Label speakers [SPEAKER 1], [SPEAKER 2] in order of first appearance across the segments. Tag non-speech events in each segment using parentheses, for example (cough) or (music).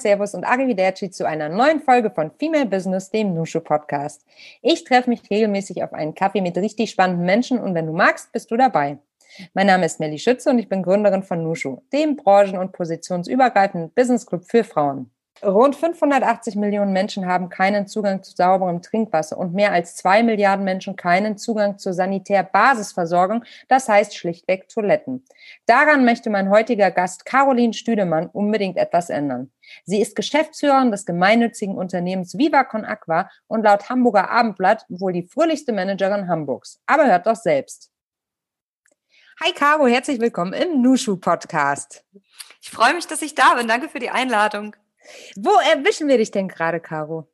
[SPEAKER 1] Servus und Arrivederci zu einer neuen Folge von Female Business, dem Nushu Podcast. Ich treffe mich regelmäßig auf einen Kaffee mit richtig spannenden Menschen und wenn du magst, bist du dabei. Mein Name ist Melly Schütze und ich bin Gründerin von Nushu, dem branchen- und positionsübergreifenden Business Club für Frauen. Rund 580 Millionen Menschen haben keinen Zugang zu sauberem Trinkwasser und mehr als zwei Milliarden Menschen keinen Zugang zur Sanitär-Basisversorgung, das heißt schlichtweg Toiletten. Daran möchte mein heutiger Gast Caroline Stüdemann unbedingt etwas ändern. Sie ist Geschäftsführerin des gemeinnützigen Unternehmens Viva Con Aqua und laut Hamburger Abendblatt wohl die fröhlichste Managerin Hamburgs. Aber hört doch selbst. Hi Caro, herzlich willkommen im Nushu Podcast.
[SPEAKER 2] Ich freue mich, dass ich da bin. Danke für die Einladung.
[SPEAKER 1] Wo erwischen wir dich denn gerade, Caro?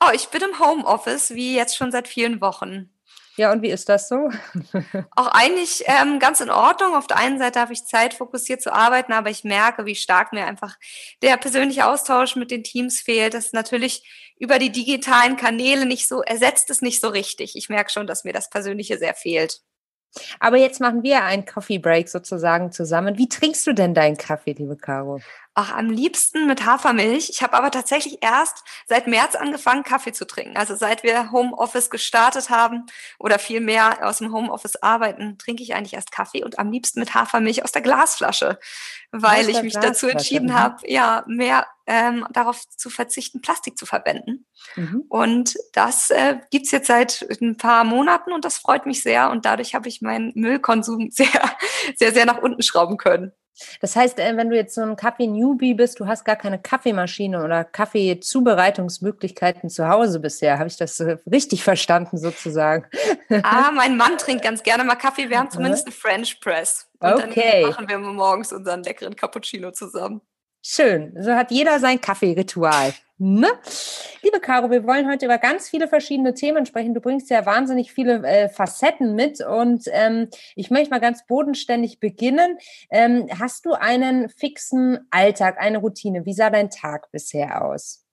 [SPEAKER 2] Oh, ich bin im Homeoffice, wie jetzt schon seit vielen Wochen.
[SPEAKER 1] Ja, und wie ist das so? (laughs)
[SPEAKER 2] Auch eigentlich ähm, ganz in Ordnung. Auf der einen Seite habe ich Zeit, fokussiert zu arbeiten, aber ich merke, wie stark mir einfach der persönliche Austausch mit den Teams fehlt. Das ist natürlich über die digitalen Kanäle nicht so, ersetzt es nicht so richtig. Ich merke schon, dass mir das Persönliche sehr fehlt.
[SPEAKER 1] Aber jetzt machen wir einen Coffee Break sozusagen zusammen. Wie trinkst du denn deinen Kaffee, liebe Caro?
[SPEAKER 2] Ach, am liebsten mit Hafermilch. Ich habe aber tatsächlich erst seit März angefangen, Kaffee zu trinken. Also seit wir Homeoffice gestartet haben oder viel mehr aus dem Homeoffice arbeiten, trinke ich eigentlich erst Kaffee und am liebsten mit Hafermilch aus der Glasflasche, weil ich mich dazu entschieden mhm. habe, ja, mehr ähm, darauf zu verzichten, Plastik zu verwenden. Mhm. Und das äh, gibt's jetzt seit ein paar Monaten und das freut mich sehr. Und dadurch habe ich meinen Müllkonsum (laughs) sehr, sehr, sehr nach unten schrauben können.
[SPEAKER 1] Das heißt, äh, wenn du jetzt so ein Kaffee-Newbie bist, du hast gar keine Kaffeemaschine oder Kaffeezubereitungsmöglichkeiten zu Hause bisher. Habe ich das äh, richtig verstanden sozusagen?
[SPEAKER 2] Ah, (laughs) mein Mann trinkt ganz gerne mal Kaffee. Wir haben zumindest eine French Press. Und okay. dann machen wir morgens unseren leckeren Cappuccino zusammen.
[SPEAKER 1] Schön. So hat jeder sein Kaffeeritual. Ne? Liebe Caro, wir wollen heute über ganz viele verschiedene Themen sprechen. Du bringst ja wahnsinnig viele äh, Facetten mit und ähm, ich möchte mal ganz bodenständig beginnen. Ähm, hast du einen fixen Alltag, eine Routine? Wie sah dein Tag bisher aus?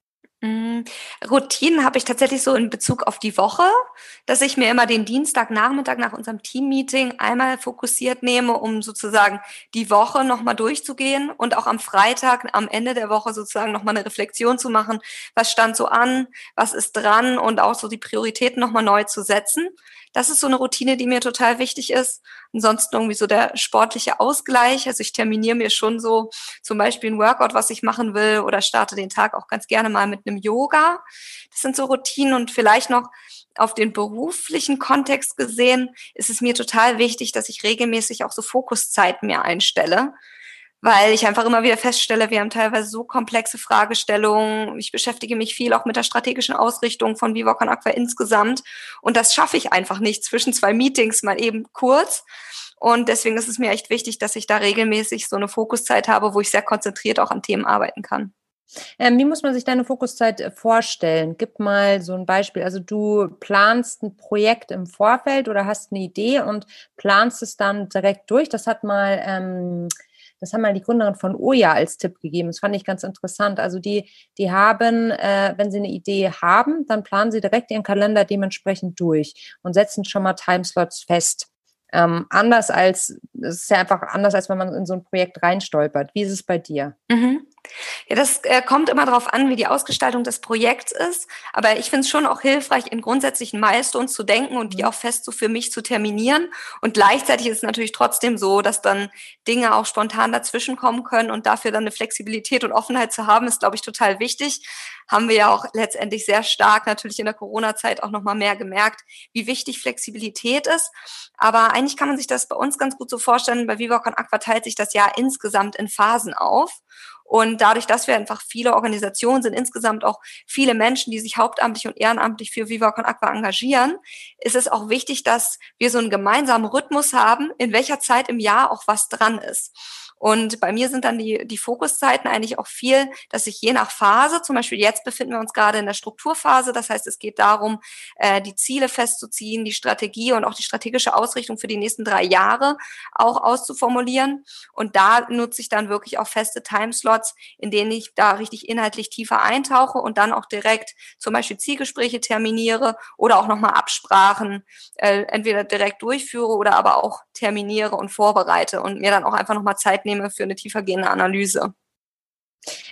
[SPEAKER 2] Mm, Routinen habe ich tatsächlich so in Bezug auf die Woche, dass ich mir immer den Dienstagnachmittag nach unserem Teammeeting einmal fokussiert nehme, um sozusagen die Woche nochmal durchzugehen und auch am Freitag am Ende der Woche sozusagen nochmal eine Reflexion zu machen, was stand so an, was ist dran? Und auch so die Prioritäten nochmal neu zu setzen. Das ist so eine Routine, die mir total wichtig ist. Ansonsten irgendwie so der sportliche Ausgleich. Also ich terminiere mir schon so zum Beispiel ein Workout, was ich machen will oder starte den Tag auch ganz gerne mal mit einem Yoga. Das sind so Routinen und vielleicht noch auf den beruflichen Kontext gesehen ist es mir total wichtig, dass ich regelmäßig auch so Fokuszeiten mir einstelle weil ich einfach immer wieder feststelle, wir haben teilweise so komplexe Fragestellungen. Ich beschäftige mich viel auch mit der strategischen Ausrichtung von Viva Con Aqua insgesamt. Und das schaffe ich einfach nicht zwischen zwei Meetings mal eben kurz. Und deswegen ist es mir echt wichtig, dass ich da regelmäßig so eine Fokuszeit habe, wo ich sehr konzentriert auch an Themen arbeiten kann.
[SPEAKER 1] Ähm, wie muss man sich deine Fokuszeit äh, vorstellen? Gib mal so ein Beispiel. Also du planst ein Projekt im Vorfeld oder hast eine Idee und planst es dann direkt durch. Das hat mal ähm, das haben mal die Gründerin von Oja als Tipp gegeben. Das fand ich ganz interessant. Also die, die haben, äh, wenn sie eine Idee haben, dann planen sie direkt ihren Kalender dementsprechend durch und setzen schon mal Timeslots fest. Ähm, anders als, es ist ja einfach anders, als wenn man in so ein Projekt reinstolpert. Wie ist es bei dir?
[SPEAKER 2] Mhm. Ja, das äh, kommt immer darauf an, wie die Ausgestaltung des Projekts ist. Aber ich finde es schon auch hilfreich, in grundsätzlichen Milestones zu denken und die mhm. auch fest so für mich zu terminieren. Und gleichzeitig ist es natürlich trotzdem so, dass dann Dinge auch spontan dazwischen kommen können und dafür dann eine Flexibilität und Offenheit zu haben, ist, glaube ich, total wichtig. Haben wir ja auch letztendlich sehr stark natürlich in der Corona-Zeit auch nochmal mehr gemerkt, wie wichtig Flexibilität ist. Aber eigentlich kann man sich das bei uns ganz gut so vorstellen. Bei Viva Con Aqua teilt sich das Jahr insgesamt in Phasen auf. Und dadurch, dass wir einfach viele Organisationen sind, insgesamt auch viele Menschen, die sich hauptamtlich und ehrenamtlich für Viva Con Aqua engagieren, ist es auch wichtig, dass wir so einen gemeinsamen Rhythmus haben, in welcher Zeit im Jahr auch was dran ist. Und bei mir sind dann die, die Fokuszeiten eigentlich auch viel, dass ich je nach Phase, zum Beispiel jetzt befinden wir uns gerade in der Strukturphase, das heißt, es geht darum, äh, die Ziele festzuziehen, die Strategie und auch die strategische Ausrichtung für die nächsten drei Jahre auch auszuformulieren. Und da nutze ich dann wirklich auch feste Timeslots, in denen ich da richtig inhaltlich tiefer eintauche und dann auch direkt zum Beispiel Zielgespräche terminiere oder auch nochmal Absprachen äh, entweder direkt durchführe oder aber auch terminiere und vorbereite und mir dann auch einfach nochmal Zeit nehme für eine tiefergehende Analyse.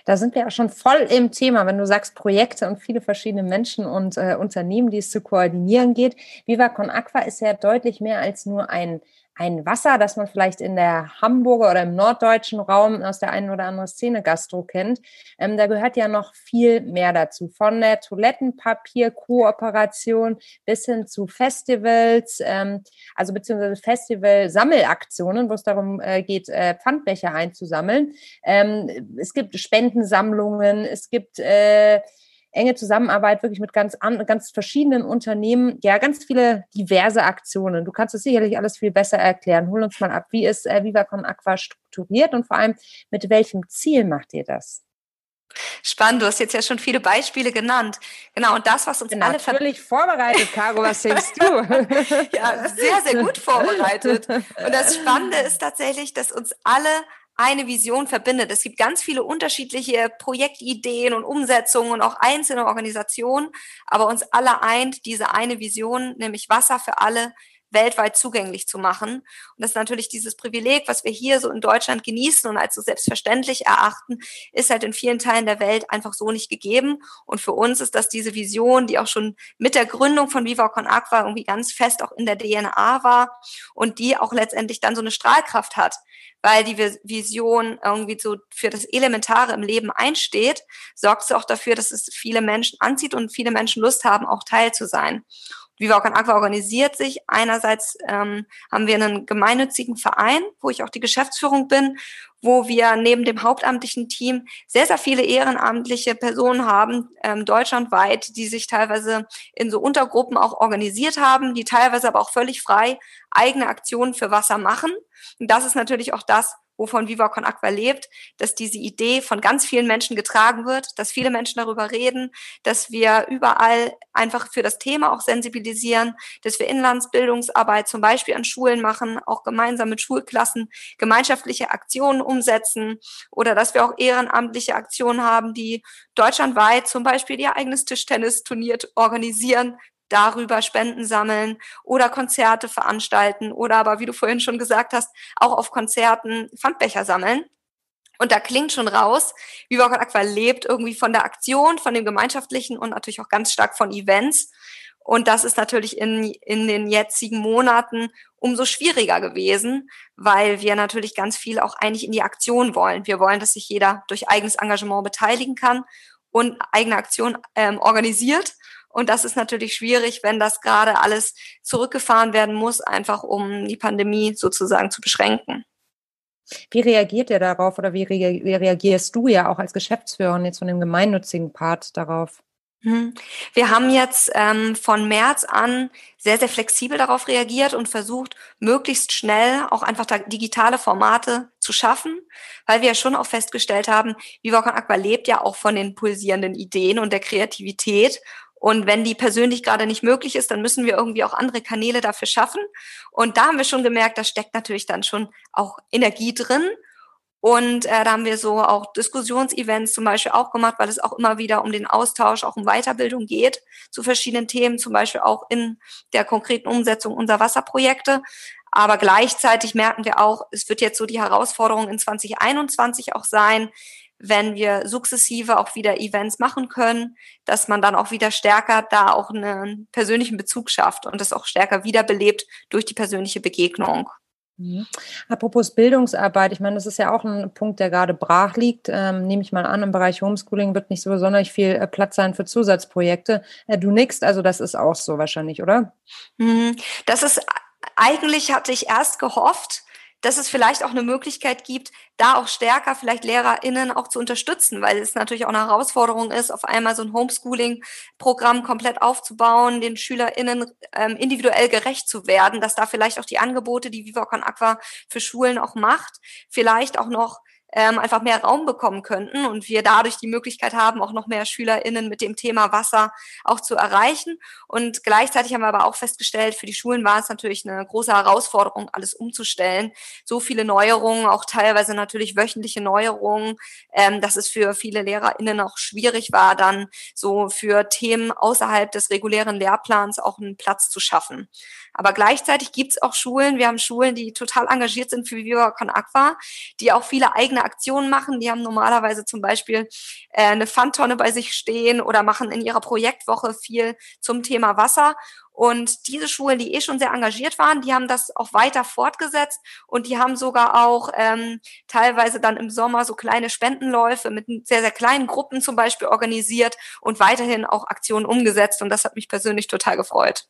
[SPEAKER 1] Da sind wir auch schon voll im Thema, wenn du sagst Projekte und viele verschiedene Menschen und äh, Unternehmen, die es zu koordinieren geht. Viva Con Aqua ist ja deutlich mehr als nur ein ein Wasser, das man vielleicht in der Hamburger oder im norddeutschen Raum aus der einen oder anderen Szene Gastro kennt. Ähm, da gehört ja noch viel mehr dazu. Von der Toilettenpapier-Kooperation bis hin zu Festivals, ähm, also beziehungsweise Festival-Sammelaktionen, wo es darum äh, geht, äh, Pfandbecher einzusammeln. Ähm, es gibt Spendensammlungen, es gibt äh, enge Zusammenarbeit wirklich mit ganz, an, ganz verschiedenen Unternehmen, ja, ganz viele diverse Aktionen. Du kannst es sicherlich alles viel besser erklären. Hol uns mal ab, wie ist äh, Vivacon Aqua strukturiert und vor allem mit welchem Ziel macht ihr das?
[SPEAKER 2] Spannend, du hast jetzt ja schon viele Beispiele genannt. Genau, und das, was uns
[SPEAKER 1] Bin
[SPEAKER 2] alle
[SPEAKER 1] natürlich vorbereitet, Caro, was denkst du? (laughs)
[SPEAKER 2] ja, sehr, sehr gut vorbereitet. Und das Spannende ist tatsächlich, dass uns alle eine Vision verbindet. Es gibt ganz viele unterschiedliche Projektideen und Umsetzungen und auch einzelne Organisationen, aber uns alle eint diese eine Vision, nämlich Wasser für alle weltweit zugänglich zu machen. Und das ist natürlich dieses Privileg, was wir hier so in Deutschland genießen und als so selbstverständlich erachten, ist halt in vielen Teilen der Welt einfach so nicht gegeben. Und für uns ist das diese Vision, die auch schon mit der Gründung von Viva Con Aqua irgendwie ganz fest auch in der DNA war und die auch letztendlich dann so eine Strahlkraft hat weil die Vision irgendwie so für das Elementare im Leben einsteht, sorgt sie auch dafür, dass es viele Menschen anzieht und viele Menschen Lust haben, auch Teil zu sein. Viva Con Aqua organisiert sich. Einerseits ähm, haben wir einen gemeinnützigen Verein, wo ich auch die Geschäftsführung bin, wo wir neben dem hauptamtlichen Team sehr, sehr viele ehrenamtliche Personen haben, ähm, deutschlandweit, die sich teilweise in so Untergruppen auch organisiert haben, die teilweise aber auch völlig frei eigene Aktionen für Wasser machen. Und das ist natürlich auch das, wovon Viva Con Aqua lebt, dass diese Idee von ganz vielen Menschen getragen wird, dass viele Menschen darüber reden, dass wir überall einfach für das Thema auch sensibilisieren, dass wir Inlandsbildungsarbeit zum Beispiel an Schulen machen, auch gemeinsam mit Schulklassen gemeinschaftliche Aktionen umsetzen oder dass wir auch ehrenamtliche Aktionen haben, die deutschlandweit zum Beispiel ihr eigenes Tischtennisturnier organisieren, darüber Spenden sammeln oder Konzerte veranstalten oder aber, wie du vorhin schon gesagt hast, auch auf Konzerten Pfandbecher sammeln. Und da klingt schon raus, wie Walk Aqua lebt irgendwie von der Aktion, von dem Gemeinschaftlichen und natürlich auch ganz stark von Events. Und das ist natürlich in, in den jetzigen Monaten umso schwieriger gewesen, weil wir natürlich ganz viel auch eigentlich in die Aktion wollen. Wir wollen, dass sich jeder durch eigenes Engagement beteiligen kann und eigene Aktion ähm, organisiert. Und das ist natürlich schwierig, wenn das gerade alles zurückgefahren werden muss, einfach um die Pandemie sozusagen zu beschränken.
[SPEAKER 1] Wie reagiert ihr darauf oder wie, reagierst du ja auch als Geschäftsführerin jetzt von dem gemeinnützigen Part darauf?
[SPEAKER 2] Mhm. Wir haben jetzt ähm, von März an sehr, sehr flexibel darauf reagiert und versucht, möglichst schnell auch einfach digitale Formate zu schaffen, weil wir ja schon auch festgestellt haben, Viva Aqua lebt ja auch von den pulsierenden Ideen und der Kreativität. Und wenn die persönlich gerade nicht möglich ist, dann müssen wir irgendwie auch andere Kanäle dafür schaffen. Und da haben wir schon gemerkt, da steckt natürlich dann schon auch Energie drin. Und äh, da haben wir so auch Diskussionsevents zum Beispiel auch gemacht, weil es auch immer wieder um den Austausch, auch um Weiterbildung geht zu verschiedenen Themen, zum Beispiel auch in der konkreten Umsetzung unserer Wasserprojekte. Aber gleichzeitig merken wir auch, es wird jetzt so die Herausforderung in 2021 auch sein, wenn wir sukzessive auch wieder Events machen können, dass man dann auch wieder stärker da auch einen persönlichen Bezug schafft und das auch stärker wiederbelebt durch die persönliche Begegnung.
[SPEAKER 1] Mhm. Apropos Bildungsarbeit, ich meine, das ist ja auch ein Punkt, der gerade brach liegt. Ähm, nehme ich mal an, im Bereich Homeschooling wird nicht so besonders viel äh, Platz sein für Zusatzprojekte. Äh, du nix, also das ist auch so wahrscheinlich, oder?
[SPEAKER 2] Mhm. Das ist eigentlich hatte ich erst gehofft, dass es vielleicht auch eine Möglichkeit gibt, da auch stärker vielleicht LehrerInnen auch zu unterstützen, weil es natürlich auch eine Herausforderung ist, auf einmal so ein Homeschooling-Programm komplett aufzubauen, den SchülerInnen ähm, individuell gerecht zu werden, dass da vielleicht auch die Angebote, die Viva Aqua für Schulen auch macht, vielleicht auch noch ähm, einfach mehr Raum bekommen könnten und wir dadurch die Möglichkeit haben, auch noch mehr SchülerInnen mit dem Thema Wasser auch zu erreichen. Und gleichzeitig haben wir aber auch festgestellt, für die Schulen war es natürlich eine große Herausforderung, alles umzustellen. So viele Neuerungen, auch teilweise natürlich wöchentliche Neuerungen, ähm, dass es für viele LehrerInnen auch schwierig war, dann so für Themen außerhalb des regulären Lehrplans auch einen Platz zu schaffen. Aber gleichzeitig gibt es auch Schulen, wir haben Schulen, die total engagiert sind für Viva Con Aqua, die auch viele eigene eigene Aktionen machen. Die haben normalerweise zum Beispiel äh, eine Pfandtonne bei sich stehen oder machen in ihrer Projektwoche viel zum Thema Wasser. Und diese Schulen, die eh schon sehr engagiert waren, die haben das auch weiter fortgesetzt und die haben sogar auch ähm, teilweise dann im Sommer so kleine Spendenläufe mit sehr, sehr kleinen Gruppen zum Beispiel organisiert und weiterhin auch Aktionen umgesetzt. Und das hat mich persönlich total gefreut.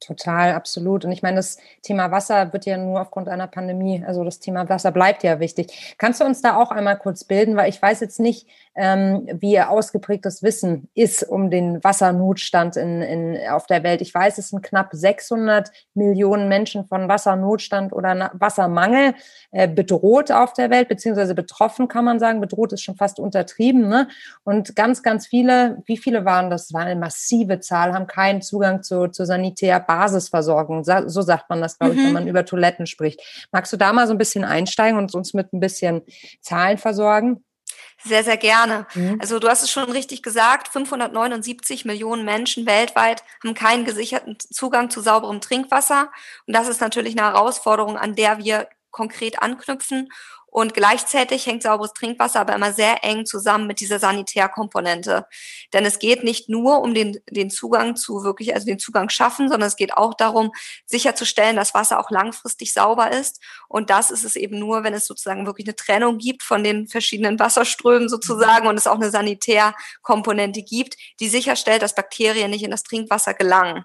[SPEAKER 1] Total, absolut. Und ich meine, das Thema Wasser wird ja nur aufgrund einer Pandemie, also das Thema Wasser bleibt ja wichtig. Kannst du uns da auch einmal kurz bilden, weil ich weiß jetzt nicht, ähm, wie ausgeprägt das Wissen ist um den Wassernotstand in, in, auf der Welt. Ich weiß, es sind knapp 600 Millionen Menschen von Wassernotstand oder Wassermangel äh, bedroht auf der Welt, beziehungsweise betroffen kann man sagen. Bedroht ist schon fast untertrieben. Ne? Und ganz, ganz viele, wie viele waren das? Das war eine massive Zahl, haben keinen Zugang zu, zu Sanitär Basisversorgung. So sagt man das, glaube ich, mhm. wenn man über Toiletten spricht. Magst du da mal so ein bisschen einsteigen und uns mit ein bisschen Zahlen versorgen?
[SPEAKER 2] Sehr, sehr gerne. Mhm. Also du hast es schon richtig gesagt, 579 Millionen Menschen weltweit haben keinen gesicherten Zugang zu sauberem Trinkwasser. Und das ist natürlich eine Herausforderung, an der wir konkret anknüpfen. Und gleichzeitig hängt sauberes Trinkwasser aber immer sehr eng zusammen mit dieser Sanitärkomponente. Denn es geht nicht nur um den, den Zugang zu wirklich, also den Zugang schaffen, sondern es geht auch darum, sicherzustellen, dass Wasser auch langfristig sauber ist. Und das ist es eben nur, wenn es sozusagen wirklich eine Trennung gibt von den verschiedenen Wasserströmen sozusagen und es auch eine Sanitärkomponente gibt, die sicherstellt, dass Bakterien nicht in das Trinkwasser gelangen.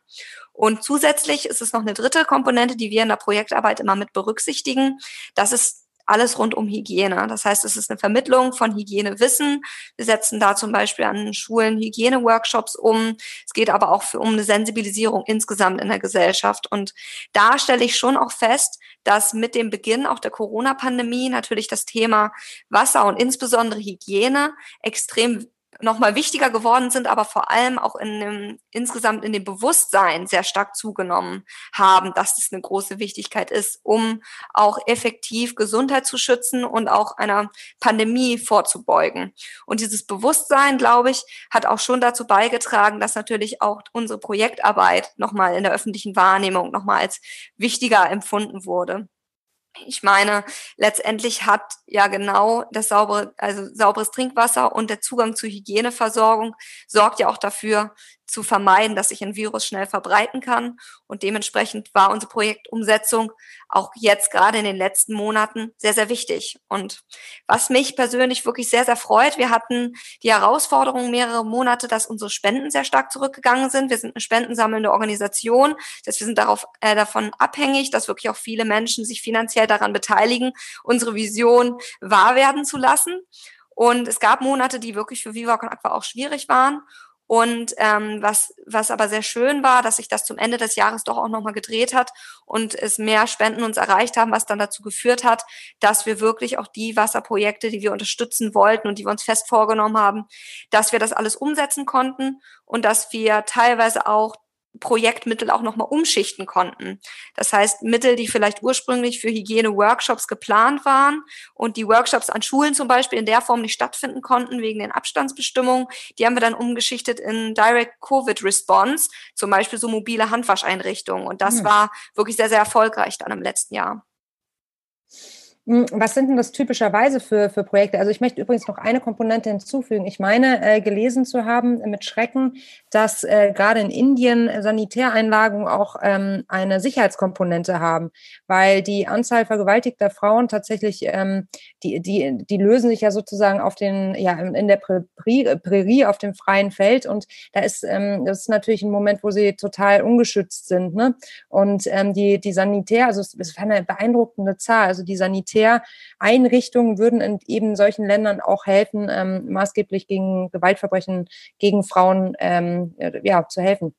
[SPEAKER 2] Und zusätzlich ist es noch eine dritte Komponente, die wir in der Projektarbeit immer mit berücksichtigen. Das ist alles rund um Hygiene. Das heißt, es ist eine Vermittlung von Hygienewissen. Wir setzen da zum Beispiel an Schulen Hygieneworkshops um. Es geht aber auch für, um eine Sensibilisierung insgesamt in der Gesellschaft. Und da stelle ich schon auch fest, dass mit dem Beginn auch der Corona-Pandemie natürlich das Thema Wasser und insbesondere Hygiene extrem nochmal wichtiger geworden sind, aber vor allem auch in dem, insgesamt in dem Bewusstsein sehr stark zugenommen haben, dass das eine große Wichtigkeit ist, um auch effektiv Gesundheit zu schützen und auch einer Pandemie vorzubeugen. Und dieses Bewusstsein, glaube ich, hat auch schon dazu beigetragen, dass natürlich auch unsere Projektarbeit nochmal in der öffentlichen Wahrnehmung nochmal als wichtiger empfunden wurde. Ich meine, letztendlich hat ja genau das saubere, also sauberes Trinkwasser und der Zugang zur Hygieneversorgung sorgt ja auch dafür, zu vermeiden, dass sich ein Virus schnell verbreiten kann. Und dementsprechend war unsere Projektumsetzung auch jetzt gerade in den letzten Monaten sehr, sehr wichtig. Und was mich persönlich wirklich sehr, sehr freut, wir hatten die Herausforderung mehrere Monate, dass unsere Spenden sehr stark zurückgegangen sind. Wir sind eine spendensammelnde Organisation. Das heißt, wir sind darauf, äh, davon abhängig, dass wirklich auch viele Menschen sich finanziell daran beteiligen, unsere Vision wahr werden zu lassen. Und es gab Monate, die wirklich für Viva Con Aqua auch schwierig waren. Und ähm, was, was aber sehr schön war, dass sich das zum Ende des Jahres doch auch nochmal gedreht hat und es mehr Spenden uns erreicht haben, was dann dazu geführt hat, dass wir wirklich auch die Wasserprojekte, die wir unterstützen wollten und die wir uns fest vorgenommen haben, dass wir das alles umsetzen konnten und dass wir teilweise auch Projektmittel auch nochmal umschichten konnten. Das heißt, Mittel, die vielleicht ursprünglich für Hygiene-Workshops geplant waren und die Workshops an Schulen zum Beispiel in der Form nicht stattfinden konnten wegen den Abstandsbestimmungen, die haben wir dann umgeschichtet in Direct Covid Response, zum Beispiel so mobile Handwascheinrichtungen. Und das mhm. war wirklich sehr, sehr erfolgreich dann im letzten Jahr.
[SPEAKER 1] Hm, was sind denn das typischerweise für, für Projekte? Also ich möchte übrigens noch eine Komponente hinzufügen. Ich meine, äh, gelesen zu haben mit Schrecken, dass äh, gerade in Indien Sanitäreinlagen auch ähm, eine Sicherheitskomponente haben, weil die Anzahl vergewaltigter Frauen tatsächlich, ähm, die, die, die lösen sich ja sozusagen auf den, ja, in der Prärie, auf dem freien Feld und da ist, ähm, das ist natürlich ein Moment, wo sie total ungeschützt sind. Ne? Und ähm, die, die Sanitär, also es, es war eine beeindruckende Zahl, also die Sanitär Militäreinrichtungen würden in eben solchen Ländern auch helfen, ähm, maßgeblich gegen Gewaltverbrechen gegen Frauen ähm, ja, zu helfen.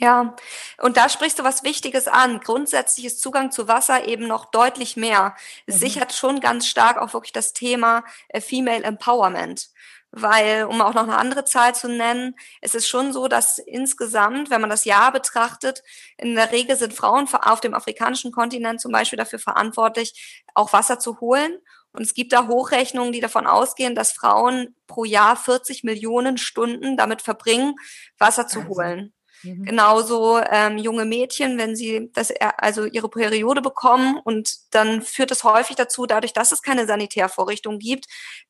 [SPEAKER 2] Ja, und da sprichst du was Wichtiges an. Grundsätzlich ist Zugang zu Wasser eben noch deutlich mehr. Es mhm. sichert schon ganz stark auch wirklich das Thema äh, Female Empowerment weil, um auch noch eine andere Zahl zu nennen, es ist schon so, dass insgesamt, wenn man das Jahr betrachtet, in der Regel sind Frauen auf dem afrikanischen Kontinent zum Beispiel dafür verantwortlich, auch Wasser zu holen. Und es gibt da Hochrechnungen, die davon ausgehen, dass Frauen pro Jahr 40 Millionen Stunden damit verbringen, Wasser zu holen. Mhm. Genauso ähm, junge Mädchen, wenn sie das, also ihre Periode bekommen und dann führt es häufig dazu, dadurch, dass es keine Sanitärvorrichtung gibt,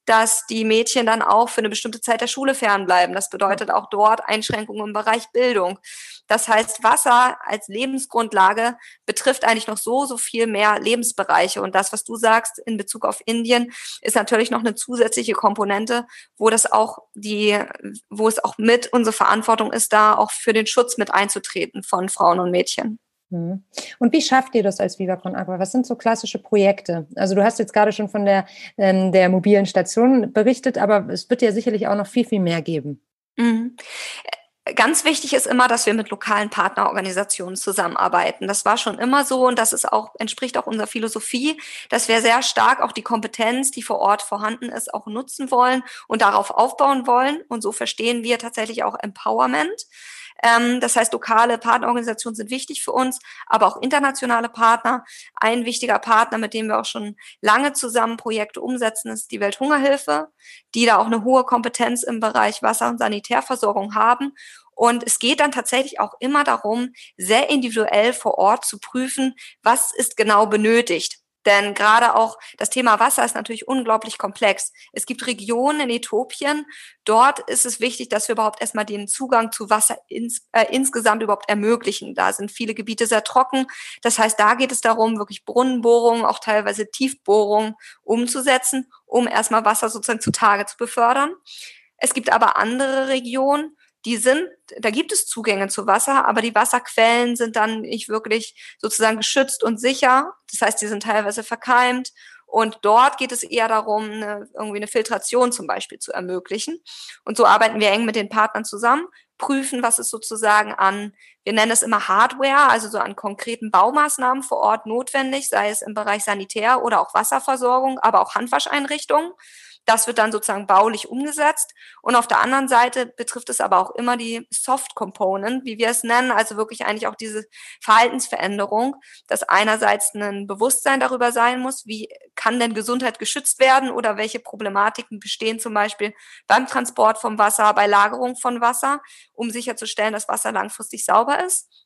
[SPEAKER 2] dass die Mädchen dann auch für eine bestimmte Zeit der Schule fernbleiben. Das bedeutet auch dort Einschränkungen im Bereich Bildung. Das heißt, Wasser als Lebensgrundlage betrifft eigentlich noch so, so viel mehr Lebensbereiche. Und das, was du sagst in Bezug auf Indien, ist natürlich noch eine zusätzliche Komponente, wo das auch die, wo es auch mit unsere Verantwortung ist, da auch für den Schutz mit einzutreten von Frauen und Mädchen.
[SPEAKER 1] Mhm. Und wie schafft ihr das als Viva Agua? Was sind so klassische Projekte? Also du hast jetzt gerade schon von der, ähm, der mobilen Station berichtet, aber es wird ja sicherlich auch noch viel, viel mehr geben.
[SPEAKER 2] Mhm. Ganz wichtig ist immer, dass wir mit lokalen Partnerorganisationen zusammenarbeiten. Das war schon immer so und das ist auch, entspricht auch unserer Philosophie, dass wir sehr stark auch die Kompetenz, die vor Ort vorhanden ist, auch nutzen wollen und darauf aufbauen wollen. Und so verstehen wir tatsächlich auch Empowerment. Ähm, das heißt, lokale Partnerorganisationen sind wichtig für uns, aber auch internationale Partner. Ein wichtiger Partner, mit dem wir auch schon lange zusammen Projekte umsetzen, ist die Welthungerhilfe, die da auch eine hohe Kompetenz im Bereich Wasser- und Sanitärversorgung haben. Und es geht dann tatsächlich auch immer darum, sehr individuell vor Ort zu prüfen, was ist genau benötigt. Denn gerade auch das Thema Wasser ist natürlich unglaublich komplex. Es gibt Regionen in Äthiopien, dort ist es wichtig, dass wir überhaupt erstmal den Zugang zu Wasser ins, äh, insgesamt überhaupt ermöglichen. Da sind viele Gebiete sehr trocken. Das heißt, da geht es darum, wirklich Brunnenbohrungen, auch teilweise Tiefbohrungen umzusetzen, um erstmal Wasser sozusagen zutage zu befördern. Es gibt aber andere Regionen, die sind, da gibt es Zugänge zu Wasser, aber die Wasserquellen sind dann nicht wirklich sozusagen geschützt und sicher. Das heißt, die sind teilweise verkeimt. Und dort geht es eher darum, eine, irgendwie eine Filtration zum Beispiel zu ermöglichen. Und so arbeiten wir eng mit den Partnern zusammen, prüfen, was ist sozusagen an, wir nennen es immer Hardware, also so an konkreten Baumaßnahmen vor Ort notwendig, sei es im Bereich Sanitär oder auch Wasserversorgung, aber auch Handwascheinrichtungen. Das wird dann sozusagen baulich umgesetzt. Und auf der anderen Seite betrifft es aber auch immer die Soft Component, wie wir es nennen, also wirklich eigentlich auch diese Verhaltensveränderung, dass einerseits ein Bewusstsein darüber sein muss, wie kann denn Gesundheit geschützt werden oder welche Problematiken bestehen zum Beispiel beim Transport vom Wasser, bei Lagerung von Wasser, um sicherzustellen, dass Wasser langfristig sauber ist.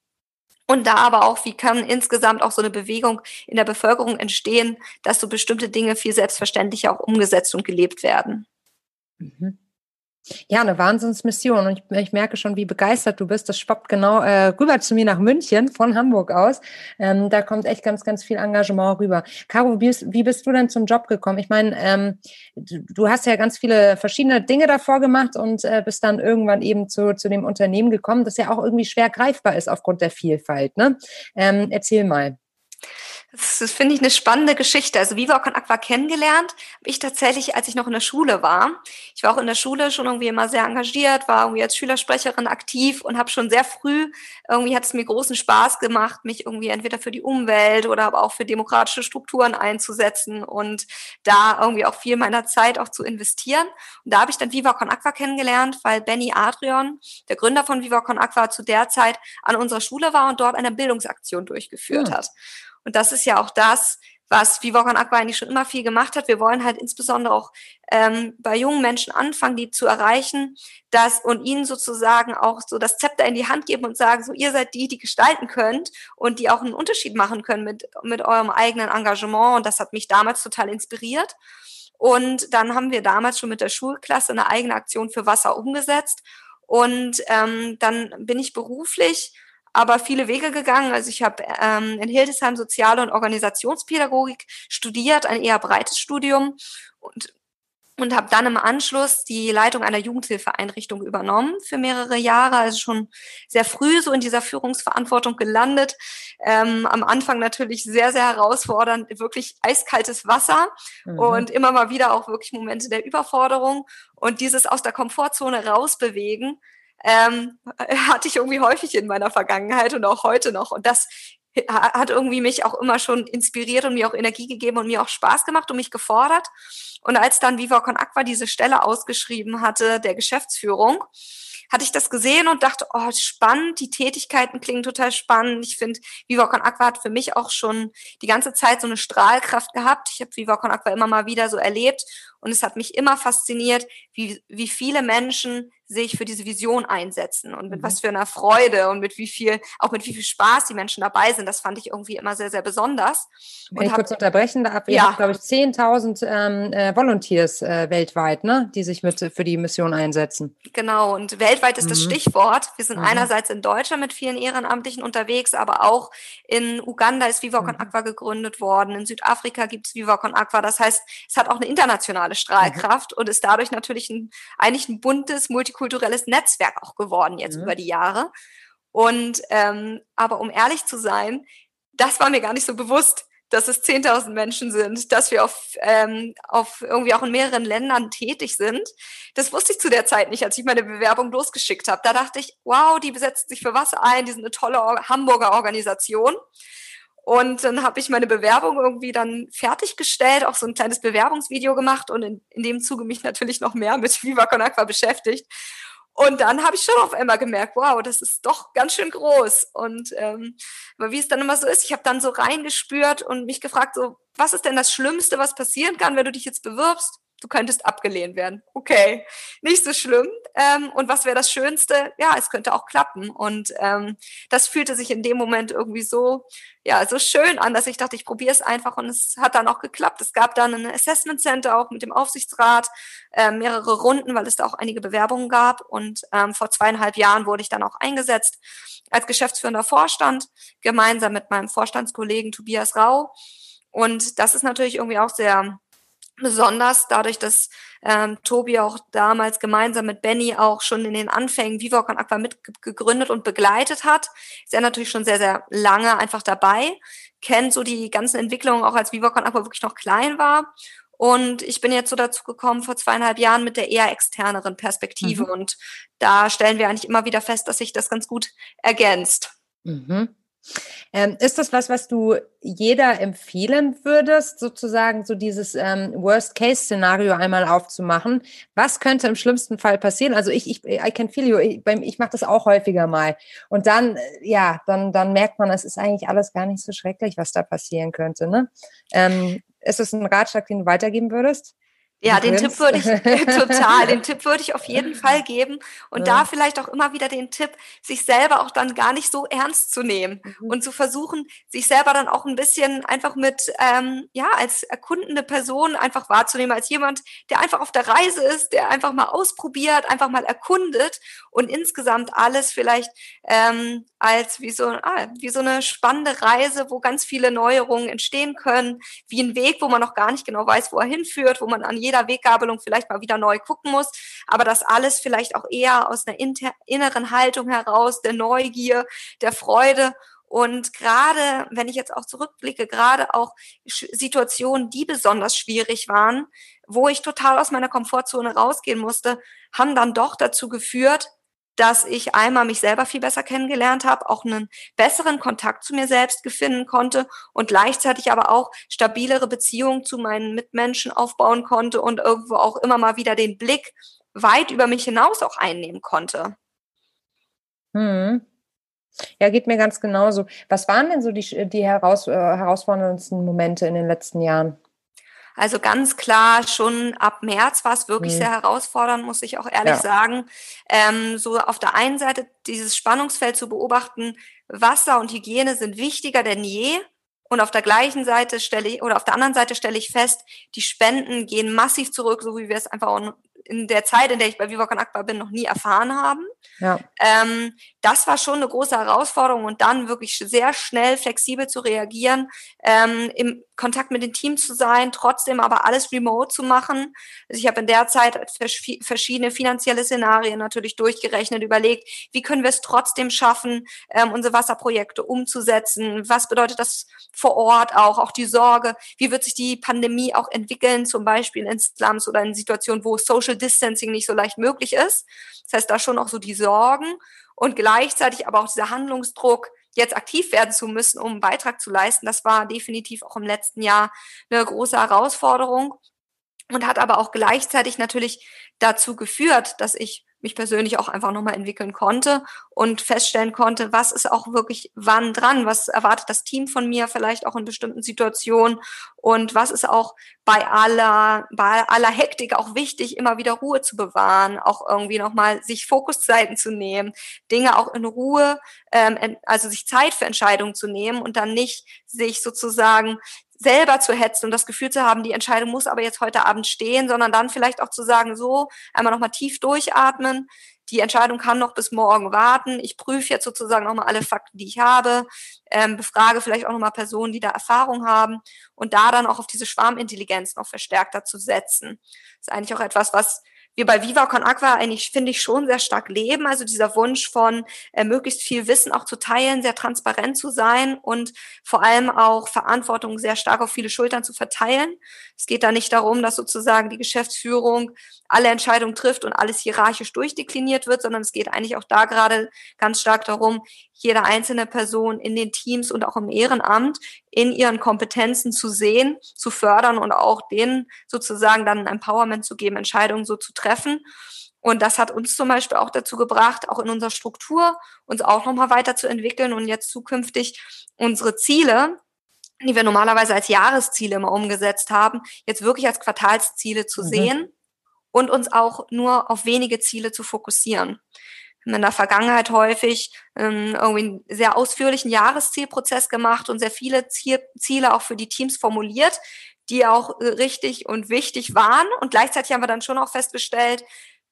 [SPEAKER 2] Und da aber auch, wie kann insgesamt auch so eine Bewegung in der Bevölkerung entstehen, dass so bestimmte Dinge viel selbstverständlicher auch umgesetzt und gelebt werden.
[SPEAKER 1] Mhm. Ja, eine Wahnsinnsmission. Und ich, ich, merke schon, wie begeistert du bist. Das schwappt genau äh, rüber zu mir nach München von Hamburg aus. Ähm, da kommt echt ganz, ganz viel Engagement rüber. Caro, wie bist, wie bist du denn zum Job gekommen? Ich meine, ähm, du, du, hast ja ganz viele verschiedene Dinge davor gemacht und äh, bist dann irgendwann eben zu, zu dem Unternehmen gekommen, das ja auch irgendwie schwer greifbar ist aufgrund der Vielfalt. Ne? Ähm, erzähl mal.
[SPEAKER 2] Das, das finde ich eine spannende Geschichte. Also Viva Con Aqua kennengelernt habe ich tatsächlich, als ich noch in der Schule war. Ich war auch in der Schule schon irgendwie immer sehr engagiert, war irgendwie als Schülersprecherin aktiv und habe schon sehr früh, irgendwie hat es mir großen Spaß gemacht, mich irgendwie entweder für die Umwelt oder aber auch für demokratische Strukturen einzusetzen und da irgendwie auch viel meiner Zeit auch zu investieren. Und da habe ich dann Viva Con Aqua kennengelernt, weil Benny Adrian, der Gründer von Viva Con Aqua, zu der Zeit an unserer Schule war und dort eine Bildungsaktion durchgeführt ja. hat. Und das ist ja auch das, was Viva Con Aqua eigentlich schon immer viel gemacht hat. Wir wollen halt insbesondere auch ähm, bei jungen Menschen anfangen, die zu erreichen, dass und ihnen sozusagen auch so das Zepter in die Hand geben und sagen, so ihr seid die, die gestalten könnt und die auch einen Unterschied machen können mit, mit eurem eigenen Engagement. Und das hat mich damals total inspiriert. Und dann haben wir damals schon mit der Schulklasse eine eigene Aktion für Wasser umgesetzt. Und ähm, dann bin ich beruflich aber viele Wege gegangen. Also ich habe ähm, in Hildesheim Soziale und Organisationspädagogik studiert, ein eher breites Studium und und habe dann im Anschluss die Leitung einer Jugendhilfeeinrichtung übernommen für mehrere Jahre, also schon sehr früh so in dieser Führungsverantwortung gelandet. Ähm, am Anfang natürlich sehr, sehr herausfordernd, wirklich eiskaltes Wasser mhm. und immer mal wieder auch wirklich Momente der Überforderung und dieses aus der Komfortzone rausbewegen, ähm, (laughs) hatte ich irgendwie häufig in meiner Vergangenheit und auch heute noch. Und das hat irgendwie mich auch immer schon inspiriert und mir auch Energie gegeben und mir auch Spaß gemacht und mich gefordert. Und als dann Viva Con Aqua diese Stelle ausgeschrieben hatte, der Geschäftsführung, hatte ich das gesehen und dachte, oh, spannend, die Tätigkeiten klingen total spannend. Ich finde, Viva Con Aqua hat für mich auch schon die ganze Zeit so eine Strahlkraft gehabt. Ich habe Viva Con Aqua immer mal wieder so erlebt und es hat mich immer fasziniert, wie, wie viele Menschen sich für diese Vision einsetzen und mit mhm. was für einer Freude und mit wie viel, auch mit wie viel Spaß die Menschen dabei sind. Das fand ich irgendwie immer sehr, sehr besonders.
[SPEAKER 1] Wenn und ich hab, kurz unterbrechen darf, ihr ja. habt, glaube ich, 10.000 ähm, äh, Volunteers äh, weltweit, ne, die sich mit für die Mission einsetzen.
[SPEAKER 2] Genau, und weltweit ist mhm. das Stichwort. Wir sind mhm. einerseits in Deutschland mit vielen Ehrenamtlichen unterwegs, aber auch in Uganda ist Viva Con mhm. Aqua gegründet worden, in Südafrika gibt es Viva Con Aqua. Das heißt, es hat auch eine internationale Strahlkraft mhm. und ist dadurch natürlich ein, eigentlich ein buntes, multikulturelles Netzwerk auch geworden jetzt mhm. über die Jahre. Und ähm, aber um ehrlich zu sein, das war mir gar nicht so bewusst, dass es 10.000 Menschen sind, dass wir auf, ähm, auf irgendwie auch in mehreren Ländern tätig sind. Das wusste ich zu der Zeit nicht, als ich meine Bewerbung losgeschickt habe. Da dachte ich, wow, die besetzen sich für was ein, die sind eine tolle Hamburger Organisation. Und dann habe ich meine Bewerbung irgendwie dann fertiggestellt, auch so ein kleines Bewerbungsvideo gemacht und in, in dem Zuge mich natürlich noch mehr mit (laughs) Viva Con Aqua beschäftigt. Und dann habe ich schon auf einmal gemerkt, wow, das ist doch ganz schön groß. Und ähm, aber wie es dann immer so ist, ich habe dann so reingespürt und mich gefragt, so, was ist denn das Schlimmste, was passieren kann, wenn du dich jetzt bewirbst? Du könntest abgelehnt werden. Okay, nicht so schlimm. Ähm, und was wäre das Schönste? Ja, es könnte auch klappen. Und ähm, das fühlte sich in dem Moment irgendwie so, ja, so schön an, dass ich dachte, ich probiere es einfach und es hat dann auch geklappt. Es gab dann ein Assessment Center auch mit dem Aufsichtsrat, äh, mehrere Runden, weil es da auch einige Bewerbungen gab. Und ähm, vor zweieinhalb Jahren wurde ich dann auch eingesetzt als geschäftsführender Vorstand, gemeinsam mit meinem Vorstandskollegen Tobias Rau. Und das ist natürlich irgendwie auch sehr besonders dadurch, dass ähm, Tobi auch damals gemeinsam mit Benny auch schon in den Anfängen Viva Con Aqua mitgegründet und begleitet hat, ist er natürlich schon sehr, sehr lange einfach dabei, kennt so die ganzen Entwicklungen auch als Viva Con Aqua wirklich noch klein war. Und ich bin jetzt so dazu gekommen vor zweieinhalb Jahren mit der eher externeren Perspektive. Mhm. Und da stellen wir eigentlich immer wieder fest, dass sich das ganz gut ergänzt.
[SPEAKER 1] Mhm. Ähm, ist das was, was du jeder empfehlen würdest, sozusagen so dieses ähm, Worst-Case-Szenario einmal aufzumachen? Was könnte im schlimmsten Fall passieren? Also ich, ich I can feel you, ich, ich mache das auch häufiger mal. Und dann, äh, ja, dann, dann merkt man, es ist eigentlich alles gar nicht so schrecklich, was da passieren könnte. Ne? Ähm, ist es ein Ratschlag, den du weitergeben würdest?
[SPEAKER 2] Ja, den Tipp würde ich (laughs) (laughs) total, den Tipp würde ich auf jeden Fall geben und ja. da vielleicht auch immer wieder den Tipp, sich selber auch dann gar nicht so ernst zu nehmen mhm. und zu versuchen, sich selber dann auch ein bisschen einfach mit, ähm, ja, als erkundende Person einfach wahrzunehmen, als jemand, der einfach auf der Reise ist, der einfach mal ausprobiert, einfach mal erkundet und insgesamt alles vielleicht ähm, als wie so, ah, wie so eine spannende Reise, wo ganz viele Neuerungen entstehen können, wie ein Weg, wo man noch gar nicht genau weiß, wo er hinführt, wo man an jeder Weggabelung vielleicht mal wieder neu gucken muss, aber das alles vielleicht auch eher aus einer inneren Haltung heraus, der Neugier, der Freude. Und gerade, wenn ich jetzt auch zurückblicke, gerade auch Situationen, die besonders schwierig waren, wo ich total aus meiner Komfortzone rausgehen musste, haben dann doch dazu geführt, dass ich einmal mich selber viel besser kennengelernt habe, auch einen besseren Kontakt zu mir selbst gefunden konnte und gleichzeitig aber auch stabilere Beziehungen zu meinen Mitmenschen aufbauen konnte und irgendwo auch immer mal wieder den Blick weit über mich hinaus auch einnehmen konnte.
[SPEAKER 1] Hm. Ja, geht mir ganz genauso. Was waren denn so die, die heraus, äh, herausforderndsten Momente in den letzten Jahren?
[SPEAKER 2] Also ganz klar, schon ab März war es wirklich mhm. sehr herausfordernd, muss ich auch ehrlich ja. sagen. Ähm, so auf der einen Seite dieses Spannungsfeld zu beobachten, Wasser und Hygiene sind wichtiger denn je. Und auf der gleichen Seite stelle ich, oder auf der anderen Seite stelle ich fest, die Spenden gehen massiv zurück, so wie wir es einfach auch in der Zeit, in der ich bei Viva Con Aqua bin, noch nie erfahren haben. Ja. Ähm, das war schon eine große Herausforderung und dann wirklich sehr schnell flexibel zu reagieren, ähm, im Kontakt mit dem Team zu sein, trotzdem aber alles remote zu machen. Also ich habe in der Zeit verschiedene finanzielle Szenarien natürlich durchgerechnet, überlegt, wie können wir es trotzdem schaffen, ähm, unsere Wasserprojekte umzusetzen? Was bedeutet das vor Ort auch? Auch die Sorge, wie wird sich die Pandemie auch entwickeln, zum Beispiel in Slums oder in Situationen, wo Social Distancing nicht so leicht möglich ist. Das heißt, da schon auch so die Sorgen und gleichzeitig aber auch dieser Handlungsdruck, jetzt aktiv werden zu müssen, um einen Beitrag zu leisten. Das war definitiv auch im letzten Jahr eine große Herausforderung und hat aber auch gleichzeitig natürlich dazu geführt, dass ich mich persönlich auch einfach nochmal entwickeln konnte und feststellen konnte, was ist auch wirklich wann dran, was erwartet das Team von mir vielleicht auch in bestimmten Situationen Und was ist auch bei aller, bei aller Hektik auch wichtig, immer wieder Ruhe zu bewahren, auch irgendwie nochmal sich Fokuszeiten zu nehmen, Dinge auch in Ruhe, ähm, also sich Zeit für Entscheidungen zu nehmen und dann nicht sich sozusagen selber zu hetzen und das Gefühl zu haben, die Entscheidung muss aber jetzt heute Abend stehen, sondern dann vielleicht auch zu sagen, so, einmal nochmal tief durchatmen. Die Entscheidung kann noch bis morgen warten. Ich prüfe jetzt sozusagen nochmal alle Fakten, die ich habe, ähm, befrage vielleicht auch nochmal Personen, die da Erfahrung haben und da dann auch auf diese Schwarmintelligenz noch verstärkter zu setzen. Das ist eigentlich auch etwas, was wir bei Viva Con Aqua eigentlich, finde ich, schon sehr stark leben. Also dieser Wunsch von äh, möglichst viel Wissen auch zu teilen, sehr transparent zu sein und vor allem auch Verantwortung sehr stark auf viele Schultern zu verteilen. Es geht da nicht darum, dass sozusagen die Geschäftsführung alle Entscheidungen trifft und alles hierarchisch durchdekliniert wird, sondern es geht eigentlich auch da gerade ganz stark darum, jede einzelne Person in den Teams und auch im Ehrenamt in ihren Kompetenzen zu sehen, zu fördern und auch denen sozusagen dann ein Empowerment zu geben, Entscheidungen so zu treffen. Und das hat uns zum Beispiel auch dazu gebracht, auch in unserer Struktur uns auch nochmal weiterzuentwickeln und jetzt zukünftig unsere Ziele, die wir normalerweise als Jahresziele immer umgesetzt haben, jetzt wirklich als Quartalsziele zu mhm. sehen und uns auch nur auf wenige Ziele zu fokussieren haben in der Vergangenheit häufig ähm, irgendwie einen sehr ausführlichen Jahreszielprozess gemacht und sehr viele Ziel Ziele auch für die Teams formuliert, die auch äh, richtig und wichtig waren. Und gleichzeitig haben wir dann schon auch festgestellt,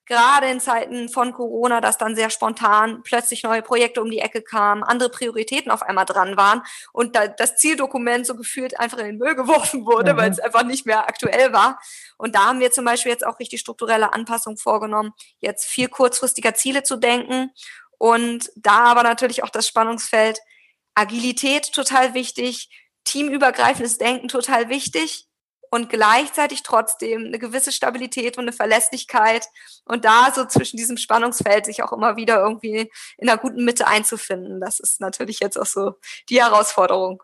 [SPEAKER 2] gerade in Zeiten von Corona, dass dann sehr spontan plötzlich neue Projekte um die Ecke kamen, andere Prioritäten auf einmal dran waren und da das Zieldokument so gefühlt einfach in den Müll geworfen wurde, mhm. weil es einfach nicht mehr aktuell war. Und da haben wir zum Beispiel jetzt auch richtig strukturelle Anpassungen vorgenommen, jetzt viel kurzfristiger Ziele zu denken und da aber natürlich auch das Spannungsfeld Agilität total wichtig, teamübergreifendes Denken total wichtig und gleichzeitig trotzdem eine gewisse Stabilität und eine Verlässlichkeit und da so zwischen diesem Spannungsfeld sich auch immer wieder irgendwie in einer guten Mitte einzufinden. Das ist natürlich jetzt auch so die Herausforderung.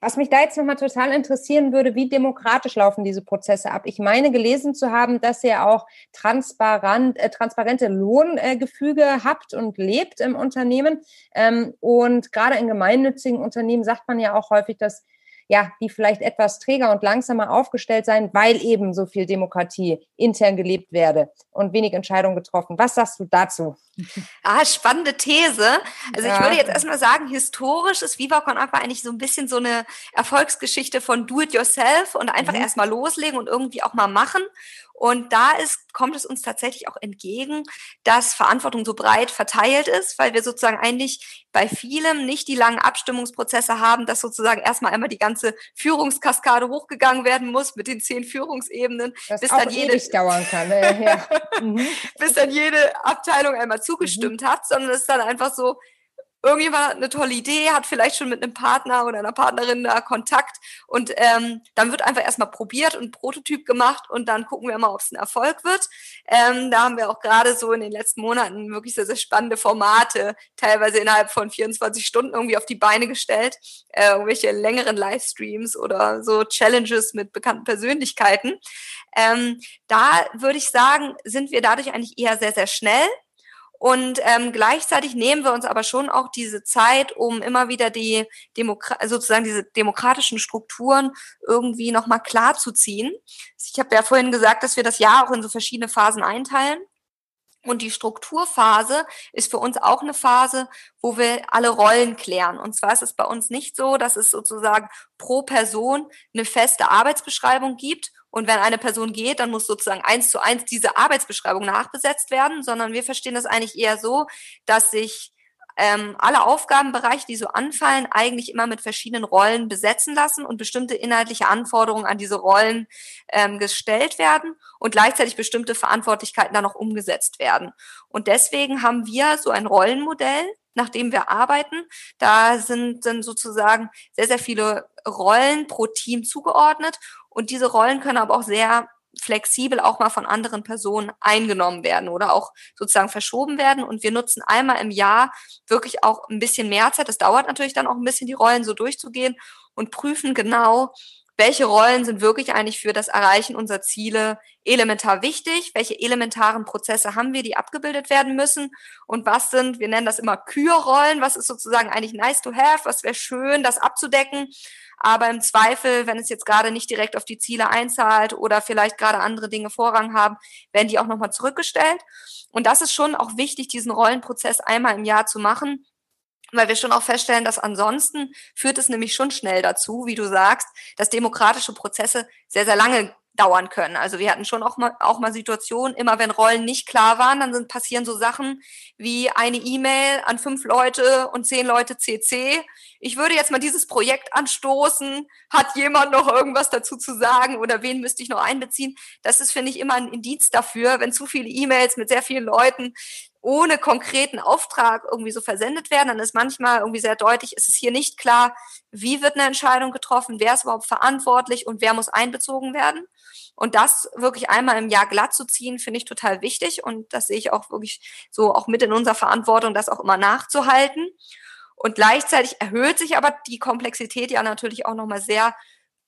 [SPEAKER 1] Was mich da jetzt nochmal total interessieren würde, wie demokratisch laufen diese Prozesse ab? Ich meine gelesen zu haben, dass ihr auch transparent, äh, transparente Lohngefüge habt und lebt im Unternehmen. Ähm, und gerade in gemeinnützigen Unternehmen sagt man ja auch häufig, dass ja, die vielleicht etwas träger und langsamer aufgestellt sein, weil eben so viel Demokratie intern gelebt werde und wenig Entscheidungen getroffen. Was sagst du dazu? (laughs)
[SPEAKER 2] Ah, spannende These. Also ja. ich würde jetzt erstmal sagen, historisch ist Viva Con Aqua eigentlich so ein bisschen so eine Erfolgsgeschichte von Do it yourself und einfach mhm. erstmal loslegen und irgendwie auch mal machen. Und da ist, kommt es uns tatsächlich auch entgegen, dass Verantwortung so breit verteilt ist, weil wir sozusagen eigentlich bei vielem nicht die langen Abstimmungsprozesse haben, dass sozusagen erstmal einmal die ganze Führungskaskade hochgegangen werden muss mit den zehn Führungsebenen,
[SPEAKER 1] das bis dann jede dauern kann. ja. (laughs)
[SPEAKER 2] mhm. bis dann jede Abteilung einmal zugestimmt mhm. hat, sondern es ist dann einfach so, irgendjemand hat eine tolle Idee, hat vielleicht schon mit einem Partner oder einer Partnerin da Kontakt und ähm, dann wird einfach erstmal probiert und Prototyp gemacht und dann gucken wir mal, ob es ein Erfolg wird. Ähm, da haben wir auch gerade so in den letzten Monaten wirklich sehr, sehr spannende Formate, teilweise innerhalb von 24 Stunden irgendwie auf die Beine gestellt, äh, irgendwelche längeren Livestreams oder so Challenges mit bekannten Persönlichkeiten. Ähm, da würde ich sagen, sind wir dadurch eigentlich eher sehr, sehr schnell und ähm, gleichzeitig nehmen wir uns aber schon auch diese Zeit, um immer wieder die Demokra sozusagen diese demokratischen Strukturen irgendwie nochmal klar zu ziehen. Ich habe ja vorhin gesagt, dass wir das Jahr auch in so verschiedene Phasen einteilen. Und die Strukturphase ist für uns auch eine Phase, wo wir alle Rollen klären. Und zwar ist es bei uns nicht so, dass es sozusagen pro Person eine feste Arbeitsbeschreibung gibt und wenn eine Person geht, dann muss sozusagen eins zu eins diese Arbeitsbeschreibung nachbesetzt werden, sondern wir verstehen das eigentlich eher so, dass sich ähm, alle Aufgabenbereiche, die so anfallen, eigentlich immer mit verschiedenen Rollen besetzen lassen und bestimmte inhaltliche Anforderungen an diese Rollen ähm, gestellt werden und gleichzeitig bestimmte Verantwortlichkeiten dann noch umgesetzt werden. Und deswegen haben wir so ein Rollenmodell, nach dem wir arbeiten. Da sind dann sozusagen sehr, sehr viele Rollen pro Team zugeordnet und diese Rollen können aber auch sehr flexibel auch mal von anderen Personen eingenommen werden oder auch sozusagen verschoben werden. Und wir nutzen einmal im Jahr wirklich auch ein bisschen mehr Zeit. Das dauert natürlich dann auch ein bisschen, die Rollen so durchzugehen und prüfen genau, welche Rollen sind wirklich eigentlich für das Erreichen unserer Ziele elementar wichtig, welche elementaren Prozesse haben wir, die abgebildet werden müssen und was sind, wir nennen das immer Kürrollen, was ist sozusagen eigentlich nice to have, was wäre schön, das abzudecken, Aber im Zweifel, wenn es jetzt gerade nicht direkt auf die Ziele einzahlt oder vielleicht gerade andere Dinge Vorrang haben, werden die auch nochmal zurückgestellt. Und das ist schon auch wichtig, diesen Rollenprozess einmal im Jahr zu machen weil wir schon auch feststellen, dass ansonsten führt es nämlich schon schnell dazu, wie du sagst, dass demokratische Prozesse sehr, sehr lange dauern können. Also wir hatten schon auch mal, auch mal Situationen, immer wenn Rollen nicht klar waren, dann sind, passieren so Sachen wie eine E-Mail an fünf Leute und zehn Leute CC. Ich würde jetzt mal dieses Projekt anstoßen. Hat jemand noch irgendwas dazu zu sagen oder wen müsste ich noch einbeziehen? Das ist, finde ich, immer ein Indiz dafür, wenn zu viele E-Mails mit sehr vielen Leuten ohne konkreten Auftrag irgendwie so versendet werden, dann ist manchmal irgendwie sehr deutlich, ist es hier nicht klar, wie wird eine Entscheidung getroffen, wer ist überhaupt verantwortlich und wer muss einbezogen werden. Und das wirklich einmal im Jahr glatt zu ziehen, finde ich total wichtig. Und das sehe ich auch wirklich so auch mit in unserer Verantwortung, das auch immer nachzuhalten. Und gleichzeitig erhöht sich aber die Komplexität ja natürlich auch nochmal sehr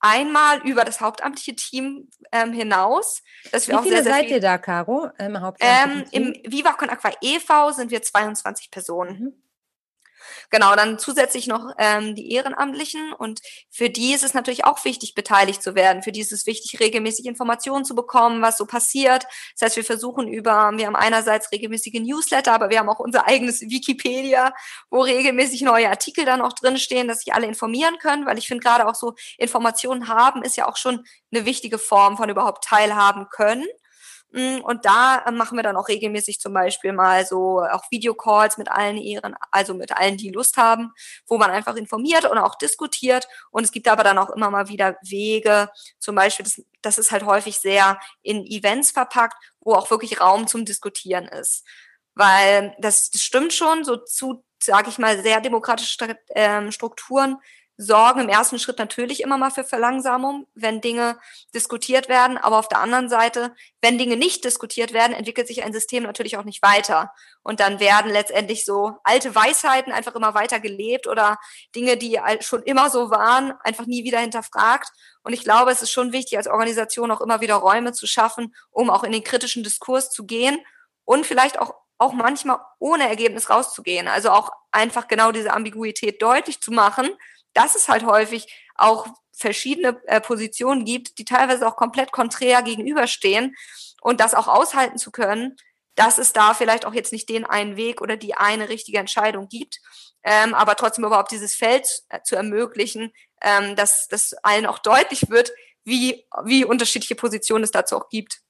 [SPEAKER 2] einmal über das hauptamtliche Team ähm, hinaus.
[SPEAKER 1] Dass wir Wie auch viele sehr, sehr seid viel, ihr da, Caro?
[SPEAKER 2] Im, ähm, Im Viva Con Aqua e.V. sind wir 22 Personen. Mhm. Genau, dann zusätzlich noch ähm, die Ehrenamtlichen und für die ist es natürlich auch wichtig, beteiligt zu werden. Für die ist es wichtig, regelmäßig Informationen zu bekommen, was so passiert. Das heißt, wir versuchen über, wir haben einerseits regelmäßige Newsletter, aber wir haben auch unser eigenes Wikipedia, wo regelmäßig neue Artikel dann auch drinstehen, dass sich alle informieren können, weil ich finde gerade auch so Informationen haben ist ja auch schon eine wichtige Form von überhaupt teilhaben können. Mm, und da äh, machen wir dann auch regelmäßig zum Beispiel mal so auch Videocalls mit allen ihren, also mit allen, die Lust haben, wo man einfach informiert und auch diskutiert. Und es gibt aber dann auch immer mal wieder Wege, zum Beispiel, das, das ist halt häufig sehr in Events verpackt, wo auch wirklich Raum zum Diskutieren ist. Weil das, das stimmt schon, so zu, sage ich mal, sehr demokratische ähm, Strukturen sorgen im ersten Schritt natürlich immer mal für Verlangsamung, wenn Dinge diskutiert werden. Aber auf der anderen Seite, wenn Dinge nicht diskutiert werden, entwickelt sich ein System natürlich auch nicht weiter. Und dann werden letztendlich so alte Weisheiten einfach immer weiter gelebt oder Dinge, die schon immer so waren, einfach nie wieder hinterfragt. Und ich glaube, es ist schon wichtig, als Organisation auch immer wieder Räume zu schaffen, um auch in den kritischen Diskurs zu gehen und vielleicht auch auch manchmal ohne Ergebnis rauszugehen. Also auch einfach genau diese Ambiguität deutlich zu machen, dass es halt häufig auch verschiedene äh, Positionen gibt, die teilweise auch komplett konträr gegenüberstehen und das auch aushalten zu können, dass es da vielleicht auch jetzt nicht den einen Weg oder die eine richtige Entscheidung gibt, ähm, aber trotzdem überhaupt dieses Feld äh, zu ermöglichen, ähm, dass, dass allen auch deutlich wird, wie, wie unterschiedliche Positionen es dazu auch gibt.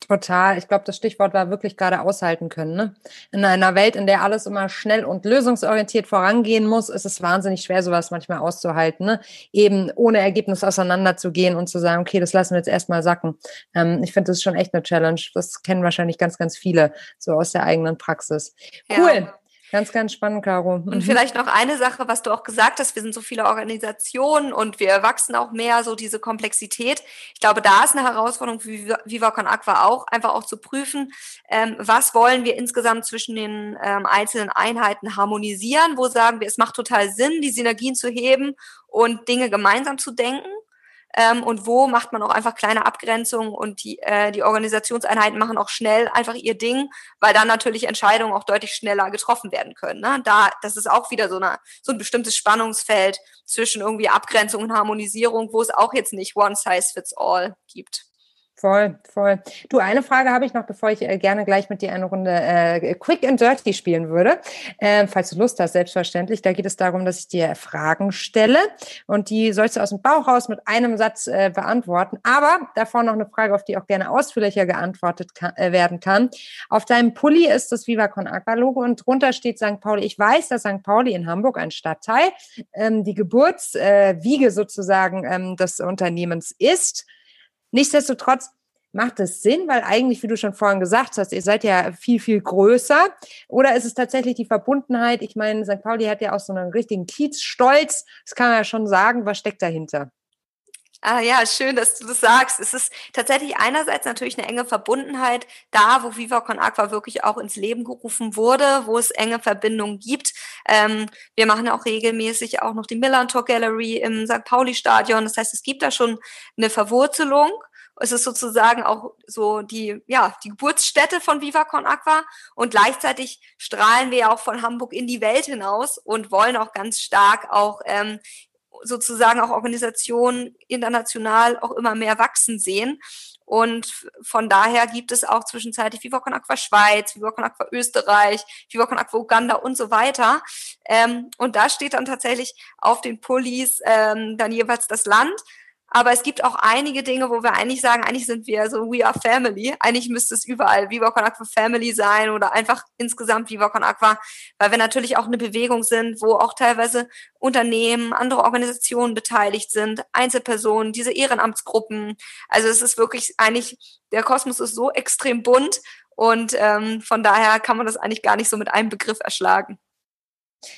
[SPEAKER 1] Total. Ich glaube, das Stichwort war wirklich gerade aushalten können. Ne? In einer Welt, in der alles immer schnell und lösungsorientiert vorangehen muss, ist es wahnsinnig schwer, sowas manchmal auszuhalten. Ne? Eben ohne Ergebnis auseinanderzugehen und zu sagen, okay, das lassen wir jetzt erstmal sacken. Ähm, ich finde, das ist schon echt eine Challenge. Das kennen wahrscheinlich ganz, ganz viele so aus der eigenen Praxis. Cool. Ja. Ganz, ganz spannend, Caro.
[SPEAKER 2] Mhm. Und vielleicht noch eine Sache, was du auch gesagt hast, wir sind so viele Organisationen und wir wachsen auch mehr, so diese Komplexität. Ich glaube, da ist eine Herausforderung für Viva Con Aqua auch, einfach auch zu prüfen, ähm, was wollen wir insgesamt zwischen den ähm, einzelnen Einheiten harmonisieren, wo sagen wir, es macht total Sinn, die Synergien zu heben und Dinge gemeinsam zu denken ähm, und wo macht man auch einfach kleine Abgrenzungen und die, äh, die Organisationseinheiten machen auch schnell einfach ihr Ding, weil dann natürlich Entscheidungen auch deutlich schneller getroffen werden können. Ne? Da, das ist auch wieder so, eine, so ein bestimmtes Spannungsfeld zwischen irgendwie Abgrenzung und Harmonisierung, wo es auch jetzt nicht one size fits all gibt.
[SPEAKER 1] Voll, voll. Du, eine Frage habe ich noch, bevor ich äh, gerne gleich mit dir eine Runde äh, Quick and Dirty spielen würde. Äh, falls du Lust hast, selbstverständlich. Da geht es darum, dass ich dir Fragen stelle und die sollst du aus dem Bauch raus mit einem Satz äh, beantworten. Aber davor noch eine Frage, auf die auch gerne ausführlicher geantwortet kann, äh, werden kann. Auf deinem Pulli ist das Viva Con Aqua Logo und drunter steht St. Pauli. Ich weiß, dass St. Pauli in Hamburg ein Stadtteil, ähm, die Geburtswiege äh, sozusagen ähm, des Unternehmens ist. Nichtsdestotrotz macht es Sinn, weil eigentlich, wie du schon vorhin gesagt hast, ihr seid ja viel, viel größer. Oder ist es tatsächlich die Verbundenheit? Ich meine, St. Pauli hat ja auch so einen richtigen Kiezstolz. Das kann man ja schon sagen. Was steckt dahinter?
[SPEAKER 2] Ah ja, schön, dass du das sagst. Es ist tatsächlich einerseits natürlich eine enge Verbundenheit da, wo Viva Con Aqua wirklich auch ins Leben gerufen wurde, wo es enge Verbindungen gibt. Ähm, wir machen auch regelmäßig auch noch die Milan Talk Gallery im St. Pauli Stadion. Das heißt, es gibt da schon eine Verwurzelung. Es ist sozusagen auch so die, ja, die Geburtsstätte von Viva Con Aqua und gleichzeitig strahlen wir ja auch von Hamburg in die Welt hinaus und wollen auch ganz stark auch ähm, sozusagen auch Organisationen international auch immer mehr wachsen sehen. Und von daher gibt es auch zwischenzeitlich Viva Con Aqua Schweiz, Viva Con Aqua Österreich, Viva Con Aqua Uganda und so weiter. Ähm, und da steht dann tatsächlich auf den Pullis ähm, dann jeweils das Land. Aber es gibt auch einige Dinge, wo wir eigentlich sagen, eigentlich sind wir so We are Family. Eigentlich müsste es überall Viva Con Aqua Family sein oder einfach insgesamt Viva Con Aqua, weil wir natürlich auch eine Bewegung sind, wo auch teilweise Unternehmen, andere Organisationen beteiligt sind, Einzelpersonen, diese Ehrenamtsgruppen. Also es ist wirklich eigentlich, der Kosmos ist so extrem bunt und ähm, von daher kann man das eigentlich gar nicht so mit einem Begriff erschlagen.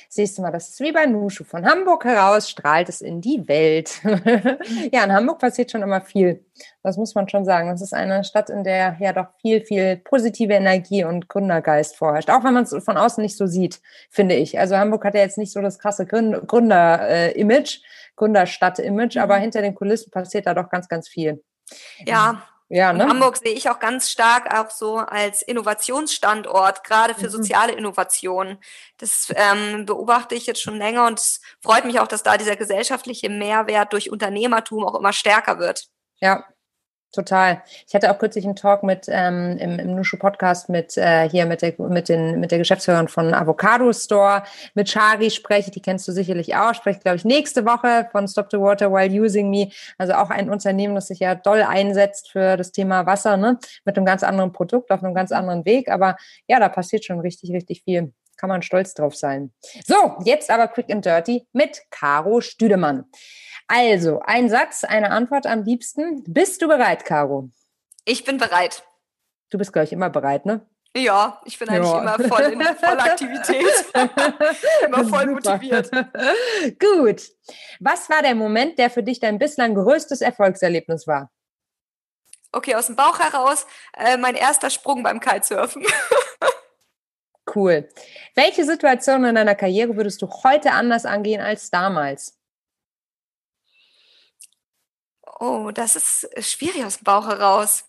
[SPEAKER 1] Siehst du mal, das ist wie bei Nushu. Von Hamburg heraus strahlt es in die Welt. (laughs) ja, in Hamburg passiert schon immer viel. Das muss man schon sagen. Es ist eine Stadt, in der ja doch viel, viel positive Energie und Gründergeist vorherrscht. Auch wenn man es von außen nicht so sieht, finde ich. Also Hamburg hat ja jetzt nicht so das krasse Gründer-Image, Gründerstadt-Image, aber mhm. hinter den Kulissen passiert da doch ganz, ganz viel.
[SPEAKER 2] Ja, ja, ne? Hamburg sehe ich auch ganz stark auch so als Innovationsstandort, gerade für mhm. soziale Innovation. Das ähm, beobachte ich jetzt schon länger und es freut mich auch, dass da dieser gesellschaftliche Mehrwert durch Unternehmertum auch immer stärker wird.
[SPEAKER 1] Ja, Total. Ich hatte auch kürzlich einen Talk mit ähm, im, im Nushu Podcast mit äh, hier mit der mit den mit der Geschäftsführerin von Avocado Store mit Shari spreche. Die kennst du sicherlich auch. Spreche glaube ich nächste Woche von Stop the Water While Using Me. Also auch ein Unternehmen, das sich ja doll einsetzt für das Thema Wasser, ne? Mit einem ganz anderen Produkt auf einem ganz anderen Weg. Aber ja, da passiert schon richtig richtig viel. Kann man stolz drauf sein. So, jetzt aber quick and dirty mit Caro Stüdemann. Also, ein Satz, eine Antwort am liebsten. Bist du bereit, Caro?
[SPEAKER 2] Ich bin bereit.
[SPEAKER 1] Du bist, glaube ich, immer bereit, ne?
[SPEAKER 2] Ja, ich bin eigentlich ja. immer voll in (laughs) Vollaktivität. (laughs) immer voll motiviert. (laughs)
[SPEAKER 1] Gut. Was war der Moment, der für dich dein bislang größtes Erfolgserlebnis war?
[SPEAKER 2] Okay, aus dem Bauch heraus äh, mein erster Sprung beim Kitesurfen.
[SPEAKER 1] cool. Welche Situation in deiner Karriere würdest du heute anders angehen als damals?
[SPEAKER 2] Oh, das ist schwierig aus dem Bauch heraus.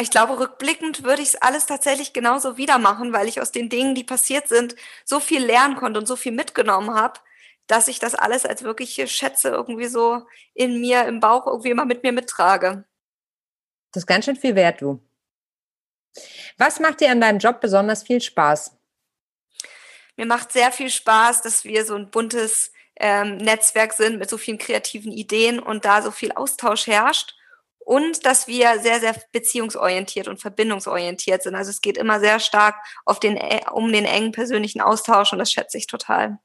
[SPEAKER 2] Ich glaube, rückblickend würde ich es alles tatsächlich genauso wieder machen, weil ich aus den Dingen, die passiert sind, so viel lernen konnte und so viel mitgenommen habe, dass ich das alles als wirkliche Schätze irgendwie so in mir, im Bauch irgendwie immer mit mir mittrage.
[SPEAKER 1] Das ist ganz schön viel wert, du. Was macht dir an deinem Job besonders viel Spaß?
[SPEAKER 2] Mir macht sehr viel Spaß, dass wir so ein buntes ähm, Netzwerk sind mit so vielen kreativen Ideen und da so viel Austausch herrscht. Und dass wir sehr, sehr beziehungsorientiert und verbindungsorientiert sind. Also es geht immer sehr stark auf den, äh, um den engen persönlichen Austausch und das schätze ich total.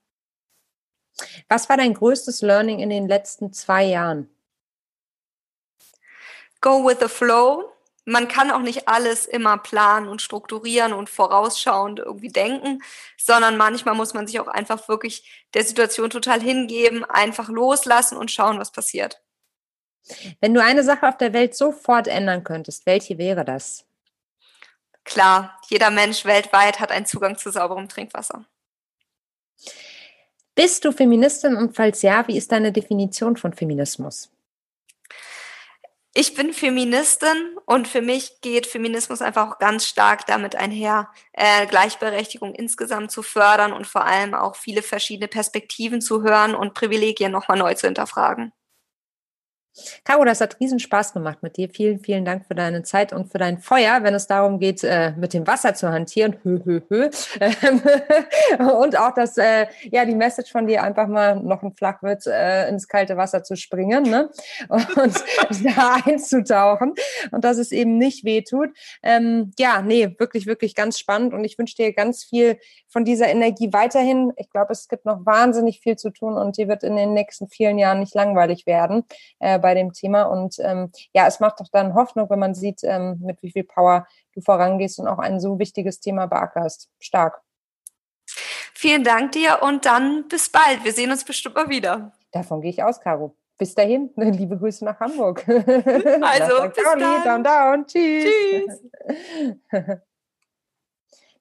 [SPEAKER 1] Was war dein größtes Learning in den letzten zwei Jahren?
[SPEAKER 2] Go with the flow man kann auch nicht alles immer planen und strukturieren und vorausschauend irgendwie denken, sondern manchmal muss man sich auch einfach wirklich der Situation total hingeben, einfach loslassen und schauen, was passiert.
[SPEAKER 1] Wenn du eine Sache auf der Welt sofort ändern könntest, welche wäre das?
[SPEAKER 2] Klar, jeder Mensch weltweit hat einen Zugang zu sauberem Trinkwasser.
[SPEAKER 1] Bist du Feministin und falls ja, wie ist deine Definition von Feminismus?
[SPEAKER 2] Ich bin Feministin und für mich geht Feminismus einfach auch ganz stark damit einher, äh, Gleichberechtigung insgesamt zu fördern und vor allem auch viele verschiedene Perspektiven zu hören und Privilegien nochmal neu zu hinterfragen.
[SPEAKER 1] Caro, das hat riesen Spaß gemacht mit dir. Vielen, vielen Dank für deine Zeit und für dein Feuer, wenn es darum geht, äh, mit dem Wasser zu hantieren. Hö. Ähm, (laughs) und auch, dass äh, ja die Message von dir einfach mal noch ein Flachwitz äh, ins kalte Wasser zu springen ne? und (laughs) da einzutauchen und dass es eben nicht wehtut. Ähm, ja, nee, wirklich, wirklich ganz spannend und ich wünsche dir ganz viel von dieser Energie weiterhin. Ich glaube, es gibt noch wahnsinnig viel zu tun und die wird in den nächsten vielen Jahren nicht langweilig werden bei dem Thema. Und ähm, ja, es macht doch dann Hoffnung, wenn man sieht, ähm, mit wie viel Power du vorangehst und auch ein so wichtiges Thema beackerst. Stark.
[SPEAKER 2] Vielen Dank dir und dann bis bald. Wir sehen uns bestimmt mal wieder.
[SPEAKER 1] Davon gehe ich aus, Caro. Bis dahin, (laughs) liebe Grüße nach Hamburg.
[SPEAKER 2] Also, (laughs) bis dann.
[SPEAKER 1] Down, down. Tschüss. Tschüss. (laughs)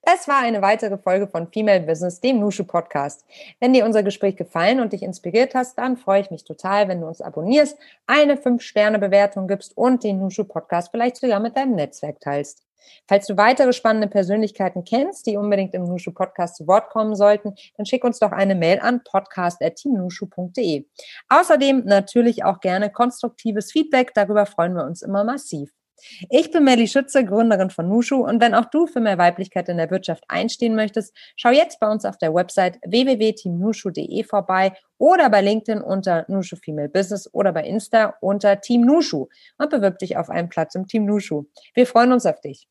[SPEAKER 1] Das war eine weitere Folge von Female Business, dem Nushu Podcast. Wenn dir unser Gespräch gefallen und dich inspiriert hast, dann freue ich mich total, wenn du uns abonnierst, eine 5-Sterne-Bewertung gibst und den Nushu Podcast vielleicht sogar mit deinem Netzwerk teilst. Falls du weitere spannende Persönlichkeiten kennst, die unbedingt im Nushu Podcast zu Wort kommen sollten, dann schick uns doch eine Mail an podcast.teamnushu.de. Außerdem natürlich auch gerne konstruktives Feedback, darüber freuen wir uns immer massiv. Ich bin Melly Schütze, Gründerin von Nushu und wenn auch du für mehr Weiblichkeit in der Wirtschaft einstehen möchtest, schau jetzt bei uns auf der Website www.teamnushu.de vorbei oder bei LinkedIn unter Nushu Female Business oder bei Insta unter Team Nushu und bewirb dich auf einen Platz im Team Nushu. Wir freuen uns auf dich.